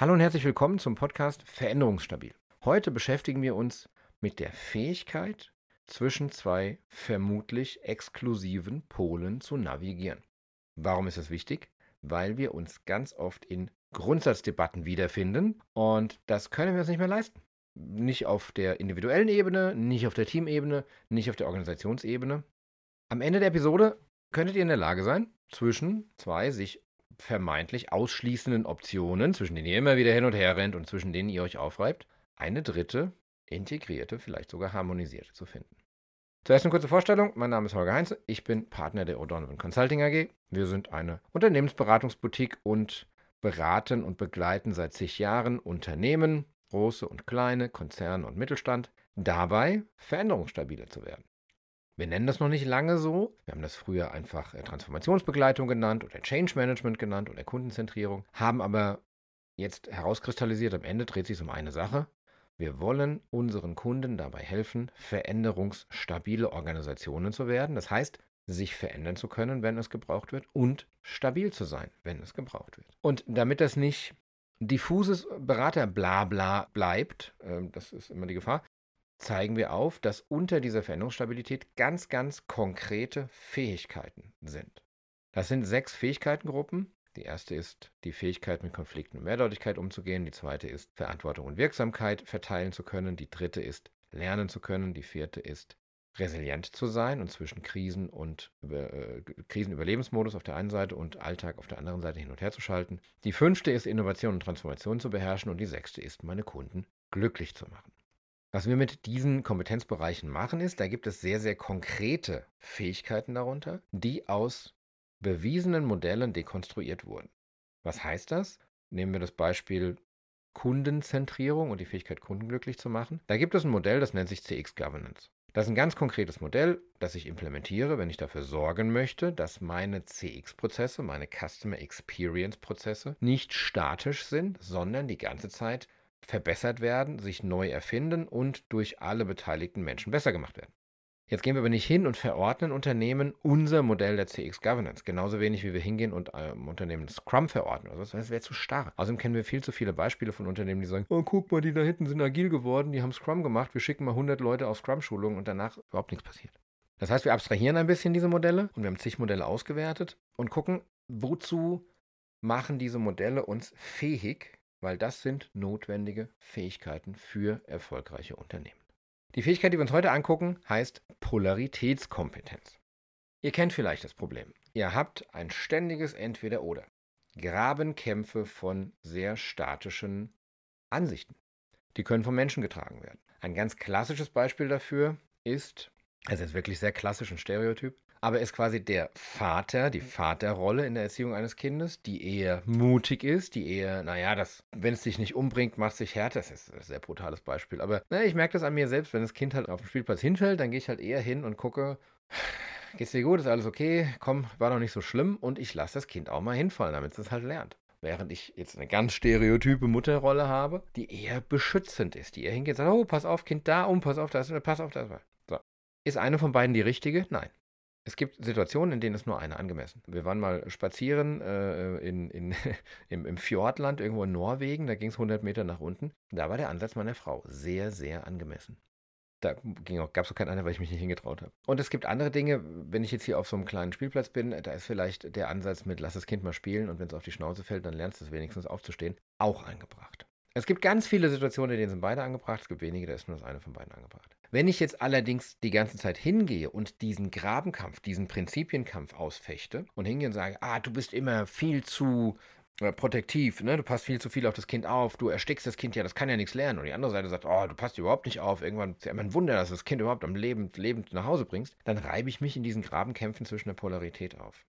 Hallo und herzlich willkommen zum Podcast Veränderungsstabil. Heute beschäftigen wir uns mit der Fähigkeit, zwischen zwei vermutlich exklusiven Polen zu navigieren. Warum ist das wichtig? Weil wir uns ganz oft in Grundsatzdebatten wiederfinden und das können wir uns nicht mehr leisten. Nicht auf der individuellen Ebene, nicht auf der Teamebene, nicht auf der Organisationsebene. Am Ende der Episode könntet ihr in der Lage sein, zwischen zwei sich vermeintlich ausschließenden Optionen, zwischen denen ihr immer wieder hin und her rennt und zwischen denen ihr euch aufreibt, eine dritte, integrierte, vielleicht sogar harmonisierte zu finden. Zuerst eine kurze Vorstellung. Mein Name ist Holger Heinze. Ich bin Partner der O'Donovan Consulting AG. Wir sind eine Unternehmensberatungsboutique und beraten und begleiten seit zig Jahren Unternehmen, große und kleine, Konzerne und Mittelstand, dabei veränderungsstabiler zu werden. Wir nennen das noch nicht lange so. Wir haben das früher einfach äh, Transformationsbegleitung genannt oder Change Management genannt oder Kundenzentrierung, haben aber jetzt herauskristallisiert, am Ende dreht sich um eine Sache. Wir wollen unseren Kunden dabei helfen, veränderungsstabile Organisationen zu werden. Das heißt, sich verändern zu können, wenn es gebraucht wird und stabil zu sein, wenn es gebraucht wird. Und damit das nicht diffuses Berater-Blabla bleibt, äh, das ist immer die Gefahr, zeigen wir auf, dass unter dieser Veränderungsstabilität ganz, ganz konkrete Fähigkeiten sind. Das sind sechs Fähigkeitengruppen. Die erste ist die Fähigkeit, mit Konflikten und Mehrdeutigkeit umzugehen. Die zweite ist Verantwortung und Wirksamkeit verteilen zu können. Die dritte ist lernen zu können. Die vierte ist resilient zu sein und zwischen Krisen und äh, Krisenüberlebensmodus auf der einen Seite und Alltag auf der anderen Seite hin und her zu schalten. Die fünfte ist Innovation und Transformation zu beherrschen und die sechste ist meine Kunden glücklich zu machen. Was wir mit diesen Kompetenzbereichen machen, ist, da gibt es sehr, sehr konkrete Fähigkeiten darunter, die aus bewiesenen Modellen dekonstruiert wurden. Was heißt das? Nehmen wir das Beispiel Kundenzentrierung und die Fähigkeit, Kunden glücklich zu machen. Da gibt es ein Modell, das nennt sich CX Governance. Das ist ein ganz konkretes Modell, das ich implementiere, wenn ich dafür sorgen möchte, dass meine CX-Prozesse, meine Customer Experience-Prozesse nicht statisch sind, sondern die ganze Zeit verbessert werden, sich neu erfinden und durch alle beteiligten Menschen besser gemacht werden. Jetzt gehen wir aber nicht hin und verordnen Unternehmen unser Modell der CX Governance. Genauso wenig wie wir hingehen und ähm, Unternehmen Scrum verordnen. Also das wäre zu starr. Außerdem kennen wir viel zu viele Beispiele von Unternehmen, die sagen, oh, guck mal, die da hinten sind agil geworden, die haben Scrum gemacht, wir schicken mal 100 Leute auf Scrum-Schulungen und danach überhaupt nichts passiert. Das heißt, wir abstrahieren ein bisschen diese Modelle und wir haben zig Modelle ausgewertet und gucken, wozu machen diese Modelle uns fähig, weil das sind notwendige Fähigkeiten für erfolgreiche Unternehmen. Die Fähigkeit, die wir uns heute angucken, heißt Polaritätskompetenz. Ihr kennt vielleicht das Problem. Ihr habt ein ständiges Entweder-Oder. Grabenkämpfe von sehr statischen Ansichten. Die können vom Menschen getragen werden. Ein ganz klassisches Beispiel dafür ist, also ist wirklich sehr klassisch und stereotyp, aber ist quasi der Vater, die Vaterrolle in der Erziehung eines Kindes, die eher mutig ist, die eher, naja, das, wenn es dich nicht umbringt, macht es dich härter. Das ist ein sehr brutales Beispiel. Aber naja, ich merke das an mir selbst, wenn das Kind halt auf dem Spielplatz hinfällt, dann gehe ich halt eher hin und gucke, geht's dir gut, ist alles okay, komm, war doch nicht so schlimm und ich lasse das Kind auch mal hinfallen, damit es halt lernt. Während ich jetzt eine ganz stereotype Mutterrolle habe, die eher beschützend ist, die eher hingeht und sagt, oh, pass auf, Kind da, um, pass auf, das, pass auf, das. So. Ist eine von beiden die richtige? Nein. Es gibt Situationen, in denen ist nur eine angemessen. Wir waren mal spazieren äh, in, in, im, im Fjordland, irgendwo in Norwegen, da ging es 100 Meter nach unten. Da war der Ansatz meiner Frau sehr, sehr angemessen. Da gab es auch keinen anderen, weil ich mich nicht hingetraut habe. Und es gibt andere Dinge, wenn ich jetzt hier auf so einem kleinen Spielplatz bin, da ist vielleicht der Ansatz mit, lass das Kind mal spielen und wenn es auf die Schnauze fällt, dann lernst du es wenigstens aufzustehen, auch angebracht. Es gibt ganz viele Situationen, in denen sind beide angebracht. Es gibt wenige, da ist nur das eine von beiden angebracht. Wenn ich jetzt allerdings die ganze Zeit hingehe und diesen Grabenkampf, diesen Prinzipienkampf ausfechte und hingehe und sage, ah, du bist immer viel zu äh, protektiv, ne? du passt viel zu viel auf das Kind auf, du erstickst das Kind ja, das kann ja nichts lernen. Und die andere Seite sagt, oh, du passt überhaupt nicht auf, irgendwann ist ja immer ein Wunder, dass du das Kind überhaupt am Leben, lebend nach Hause bringst, dann reibe ich mich in diesen Grabenkämpfen zwischen der Polarität auf.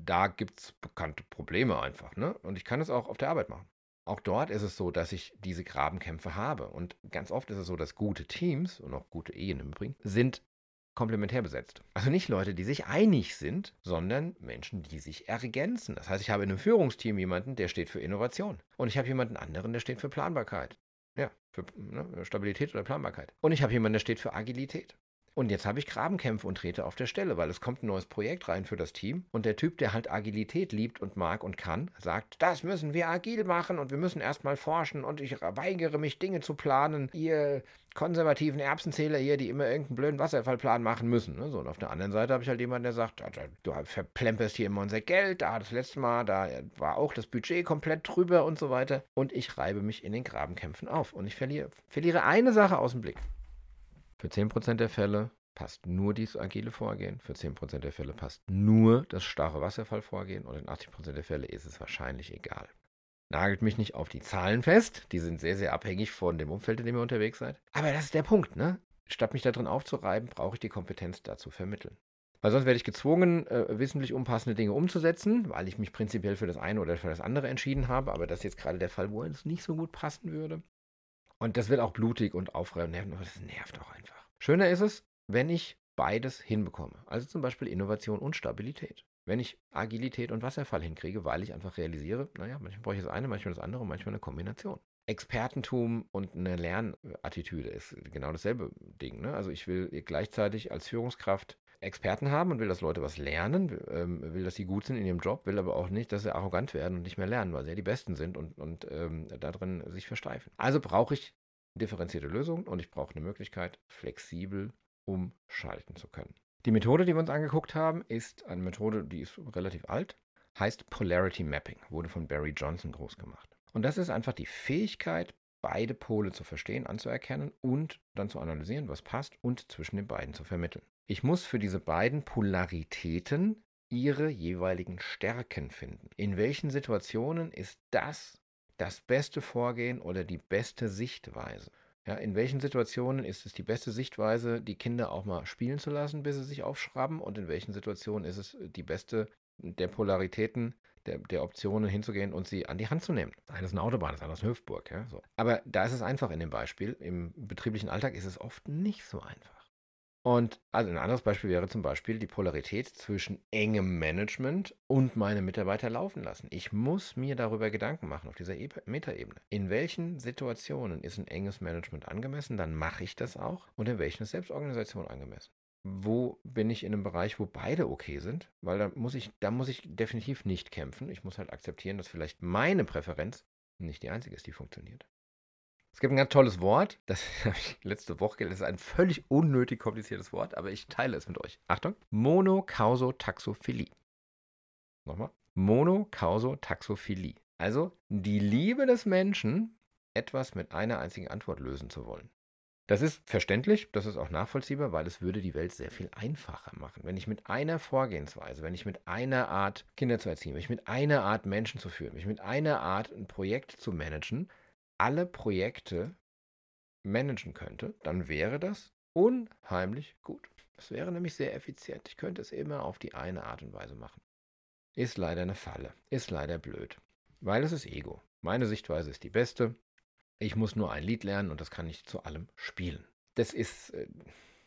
Da gibt es bekannte Probleme einfach, ne? Und ich kann es auch auf der Arbeit machen. Auch dort ist es so, dass ich diese Grabenkämpfe habe. Und ganz oft ist es so, dass gute Teams und auch gute Ehen im Übrigen sind komplementär besetzt. Also nicht Leute, die sich einig sind, sondern Menschen, die sich ergänzen. Das heißt, ich habe in einem Führungsteam jemanden, der steht für Innovation. Und ich habe jemanden anderen, der steht für Planbarkeit. Ja, für ne, Stabilität oder Planbarkeit. Und ich habe jemanden, der steht für Agilität. Und jetzt habe ich Grabenkämpfe und trete auf der Stelle, weil es kommt ein neues Projekt rein für das Team. Und der Typ, der halt Agilität liebt und mag und kann, sagt, das müssen wir agil machen und wir müssen erstmal forschen und ich weigere mich, Dinge zu planen. Ihr konservativen Erbsenzähler hier, die immer irgendeinen blöden Wasserfallplan machen müssen. Ne? So, und auf der anderen Seite habe ich halt jemanden, der sagt, du verplemperst hier immer unser Geld, da das letzte Mal, da war auch das Budget komplett drüber und so weiter. Und ich reibe mich in den Grabenkämpfen auf. Und ich verliere, verliere eine Sache aus dem Blick. Für 10% der Fälle passt nur dieses agile Vorgehen, für 10% der Fälle passt nur das starre Wasserfallvorgehen und in 80% der Fälle ist es wahrscheinlich egal. Nagelt mich nicht auf die Zahlen fest, die sind sehr, sehr abhängig von dem Umfeld, in dem ihr unterwegs seid. Aber das ist der Punkt, ne? Statt mich da drin aufzureiben, brauche ich die Kompetenz dazu vermitteln. Weil sonst werde ich gezwungen, äh, wissentlich unpassende Dinge umzusetzen, weil ich mich prinzipiell für das eine oder für das andere entschieden habe, aber das ist jetzt gerade der Fall, wo es nicht so gut passen würde. Und das wird auch blutig und aufreibend, aber das nervt auch einfach. Schöner ist es, wenn ich beides hinbekomme. Also zum Beispiel Innovation und Stabilität. Wenn ich Agilität und Wasserfall hinkriege, weil ich einfach realisiere, naja, manchmal brauche ich das eine, manchmal das andere, manchmal eine Kombination. Expertentum und eine Lernattitüde ist genau dasselbe Ding. Ne? Also ich will gleichzeitig als Führungskraft Experten haben und will, dass Leute was lernen, will, ähm, will, dass sie gut sind in ihrem Job, will aber auch nicht, dass sie arrogant werden und nicht mehr lernen, weil sie ja die Besten sind und, und ähm, darin sich versteifen. Also brauche ich differenzierte Lösungen und ich brauche eine Möglichkeit, flexibel umschalten zu können. Die Methode, die wir uns angeguckt haben, ist eine Methode, die ist relativ alt, heißt Polarity Mapping, wurde von Barry Johnson groß gemacht. Und das ist einfach die Fähigkeit, beide Pole zu verstehen, anzuerkennen und dann zu analysieren, was passt und zwischen den beiden zu vermitteln. Ich muss für diese beiden Polaritäten ihre jeweiligen Stärken finden. In welchen Situationen ist das das beste Vorgehen oder die beste Sichtweise? Ja, in welchen Situationen ist es die beste Sichtweise, die Kinder auch mal spielen zu lassen, bis sie sich aufschrauben? Und in welchen Situationen ist es die beste der Polaritäten, der, der Optionen hinzugehen und sie an die Hand zu nehmen? Das eine ist eine Autobahn, das andere ist eine Hüftburg. Ja, so. Aber da ist es einfach in dem Beispiel. Im betrieblichen Alltag ist es oft nicht so einfach. Und also ein anderes Beispiel wäre zum Beispiel die Polarität zwischen engem Management und meine Mitarbeiter laufen lassen. Ich muss mir darüber Gedanken machen auf dieser e Metaebene. In welchen Situationen ist ein enges Management angemessen? Dann mache ich das auch. Und in welchen ist Selbstorganisation angemessen? Wo bin ich in einem Bereich, wo beide okay sind? Weil da muss ich, da muss ich definitiv nicht kämpfen. Ich muss halt akzeptieren, dass vielleicht meine Präferenz nicht die einzige ist, die funktioniert. Es gibt ein ganz tolles Wort, das habe ich letzte Woche gelernt. Das ist ein völlig unnötig kompliziertes Wort, aber ich teile es mit euch. Achtung: Monokausotaxophilie. Nochmal: Monokausotaxophilie. Also die Liebe des Menschen, etwas mit einer einzigen Antwort lösen zu wollen. Das ist verständlich, das ist auch nachvollziehbar, weil es würde die Welt sehr viel einfacher machen. Wenn ich mit einer Vorgehensweise, wenn ich mit einer Art Kinder zu erziehen, wenn ich mit einer Art Menschen zu führen, wenn ich mit einer Art ein Projekt zu managen, alle Projekte managen könnte, dann wäre das unheimlich gut. Das wäre nämlich sehr effizient. Ich könnte es immer auf die eine Art und Weise machen. Ist leider eine Falle. Ist leider blöd. Weil es ist Ego. Meine Sichtweise ist die beste. Ich muss nur ein Lied lernen und das kann ich zu allem spielen. Das ist. Äh,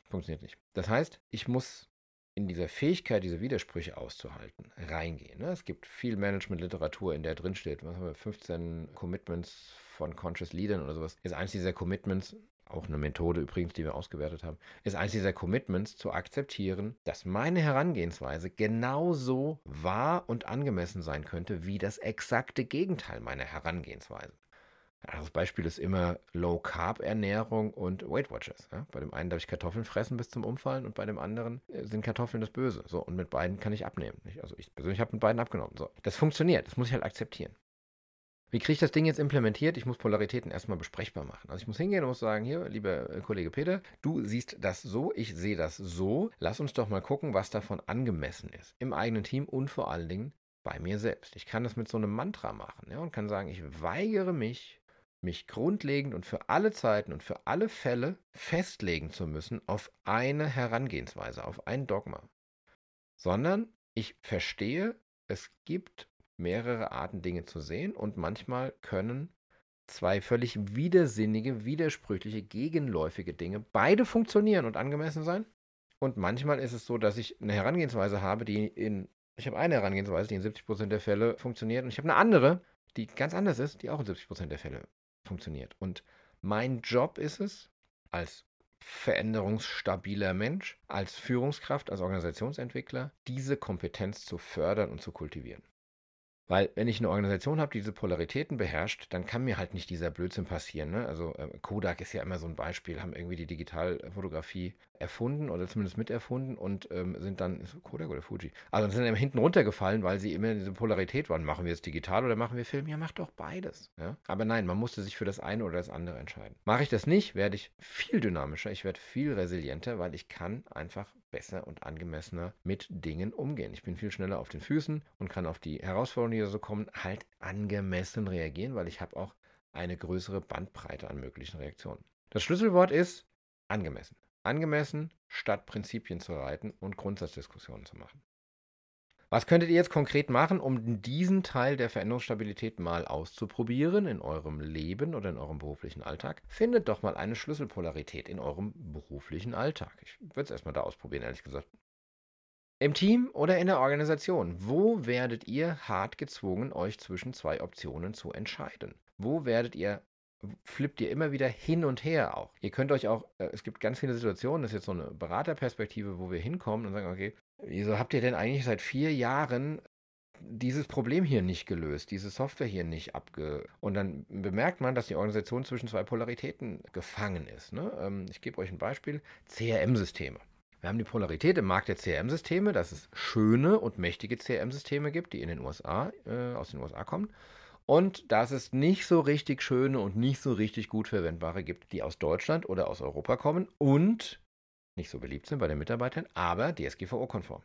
funktioniert nicht. Das heißt, ich muss in dieser Fähigkeit, diese Widersprüche auszuhalten, reingehen. Ne? Es gibt viel Management-Literatur, in der drin steht, was haben wir, 15 Commitments von Conscious Leadern oder sowas, ist eins dieser Commitments, auch eine Methode übrigens, die wir ausgewertet haben, ist eins dieser Commitments zu akzeptieren, dass meine Herangehensweise genauso wahr und angemessen sein könnte wie das exakte Gegenteil meiner Herangehensweise. Das Beispiel ist immer Low-Carb-Ernährung und Weight Watchers. Ja? Bei dem einen darf ich Kartoffeln fressen bis zum Umfallen und bei dem anderen äh, sind Kartoffeln das Böse. So, und mit beiden kann ich abnehmen. Nicht? Also ich persönlich habe mit beiden abgenommen. So. Das funktioniert, das muss ich halt akzeptieren. Wie kriege ich das Ding jetzt implementiert? Ich muss Polaritäten erstmal besprechbar machen. Also ich muss hingehen und muss sagen, hier, lieber äh, Kollege Peter, du siehst das so, ich sehe das so. Lass uns doch mal gucken, was davon angemessen ist. Im eigenen Team und vor allen Dingen bei mir selbst. Ich kann das mit so einem Mantra machen ja, und kann sagen, ich weigere mich, mich grundlegend und für alle Zeiten und für alle Fälle festlegen zu müssen auf eine Herangehensweise, auf ein Dogma, sondern ich verstehe, es gibt mehrere Arten, Dinge zu sehen und manchmal können zwei völlig widersinnige, widersprüchliche, gegenläufige Dinge beide funktionieren und angemessen sein. Und manchmal ist es so, dass ich eine Herangehensweise habe, die in, ich habe eine Herangehensweise, die in 70% der Fälle funktioniert und ich habe eine andere, die ganz anders ist, die auch in 70% der Fälle funktioniert. Und mein Job ist es, als veränderungsstabiler Mensch, als Führungskraft, als Organisationsentwickler, diese Kompetenz zu fördern und zu kultivieren. Weil wenn ich eine Organisation habe, die diese Polaritäten beherrscht, dann kann mir halt nicht dieser Blödsinn passieren. Ne? Also äh, Kodak ist ja immer so ein Beispiel, haben irgendwie die Digitalfotografie erfunden oder zumindest miterfunden und ähm, sind dann, ist Kodak oder Fuji? Also sind dann hinten runtergefallen, weil sie immer in diese Polarität waren. Machen wir jetzt digital oder machen wir Film? Ja, macht doch beides. Ja? Aber nein, man musste sich für das eine oder das andere entscheiden. Mache ich das nicht, werde ich viel dynamischer, ich werde viel resilienter, weil ich kann einfach besser und angemessener mit Dingen umgehen. Ich bin viel schneller auf den Füßen und kann auf die Herausforderungen, die da so kommen, halt angemessen reagieren, weil ich habe auch eine größere Bandbreite an möglichen Reaktionen. Das Schlüsselwort ist angemessen. Angemessen, statt Prinzipien zu reiten und Grundsatzdiskussionen zu machen. Was könntet ihr jetzt konkret machen, um diesen Teil der Veränderungsstabilität mal auszuprobieren in eurem Leben oder in eurem beruflichen Alltag? Findet doch mal eine Schlüsselpolarität in eurem beruflichen Alltag. Ich würde es erstmal da ausprobieren, ehrlich gesagt. Im Team oder in der Organisation, wo werdet ihr hart gezwungen, euch zwischen zwei Optionen zu entscheiden? Wo werdet ihr flippt ihr immer wieder hin und her auch. Ihr könnt euch auch, äh, es gibt ganz viele Situationen, das ist jetzt so eine Beraterperspektive, wo wir hinkommen und sagen, okay, Wieso habt ihr denn eigentlich seit vier Jahren dieses Problem hier nicht gelöst, diese Software hier nicht abge... Und dann bemerkt man, dass die Organisation zwischen zwei Polaritäten gefangen ist. Ne? Ähm, ich gebe euch ein Beispiel. CRM-Systeme. Wir haben die Polarität im Markt der CRM-Systeme, dass es schöne und mächtige CRM-Systeme gibt, die in den USA, äh, aus den USA kommen. Und dass es nicht so richtig schöne und nicht so richtig gut verwendbare gibt, die aus Deutschland oder aus Europa kommen und nicht so beliebt sind bei den Mitarbeitern, aber DSGVO-konform.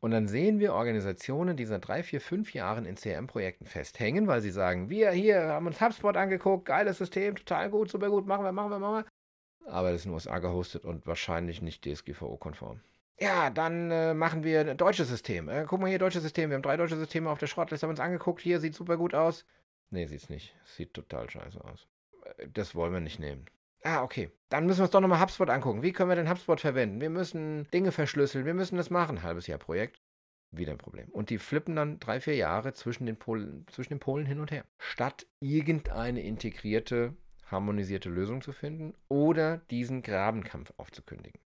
Und dann sehen wir Organisationen, die seit drei, vier, fünf Jahren in CRM-Projekten festhängen, weil sie sagen, wir hier haben uns HubSpot angeguckt, geiles System, total gut, super gut, machen wir, machen wir, machen wir. Aber das ist in den USA gehostet und wahrscheinlich nicht DSGVO-konform. Ja, dann äh, machen wir ein deutsches System. Äh, guck mal hier, deutsches System. Wir haben drei deutsche Systeme auf der Schrottliste, haben uns angeguckt. Hier sieht super gut aus. Nee, sieht's nicht. Sieht total scheiße aus. Äh, das wollen wir nicht nehmen. Ah, okay. Dann müssen wir uns doch nochmal HubSpot angucken. Wie können wir denn HubSpot verwenden? Wir müssen Dinge verschlüsseln. Wir müssen das machen. Halbes Jahr Projekt. Wieder ein Problem. Und die flippen dann drei, vier Jahre zwischen den, Polen, zwischen den Polen hin und her. Statt irgendeine integrierte, harmonisierte Lösung zu finden oder diesen Grabenkampf aufzukündigen.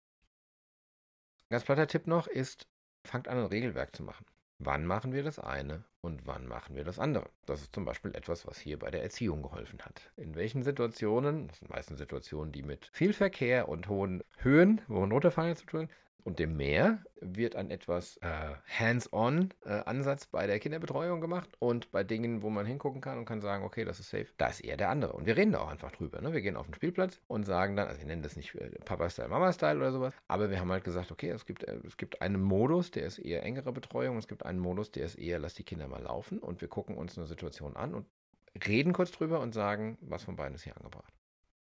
Ganz platter Tipp noch ist, fangt an, ein Regelwerk zu machen. Wann machen wir das eine und wann machen wir das andere? Das ist zum Beispiel etwas, was hier bei der Erziehung geholfen hat. In welchen Situationen, das sind meistens Situationen, die mit viel Verkehr und hohen Höhen, hohen Runterfallen zu tun und dem Meer wird ein etwas äh, Hands-on-Ansatz äh, bei der Kinderbetreuung gemacht und bei Dingen, wo man hingucken kann und kann sagen, okay, das ist safe, da ist eher der andere. Und wir reden da auch einfach drüber. Ne? Wir gehen auf den Spielplatz und sagen dann, also wir nennen das nicht äh, Papa-Style, Mama-Style oder sowas, aber wir haben halt gesagt, okay, es gibt, äh, es gibt einen Modus, der ist eher engere Betreuung, es gibt einen Modus, der ist eher, lass die Kinder mal laufen und wir gucken uns eine Situation an und reden kurz drüber und sagen, was von beiden ist hier angebracht.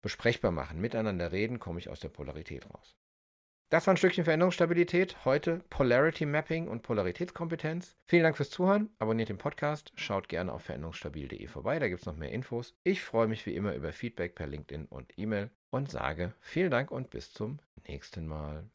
Besprechbar machen, miteinander reden, komme ich aus der Polarität raus. Das war ein Stückchen Veränderungsstabilität. Heute Polarity Mapping und Polaritätskompetenz. Vielen Dank fürs Zuhören. Abonniert den Podcast. Schaut gerne auf veränderungsstabil.de vorbei. Da gibt es noch mehr Infos. Ich freue mich wie immer über Feedback per LinkedIn und E-Mail und sage vielen Dank und bis zum nächsten Mal.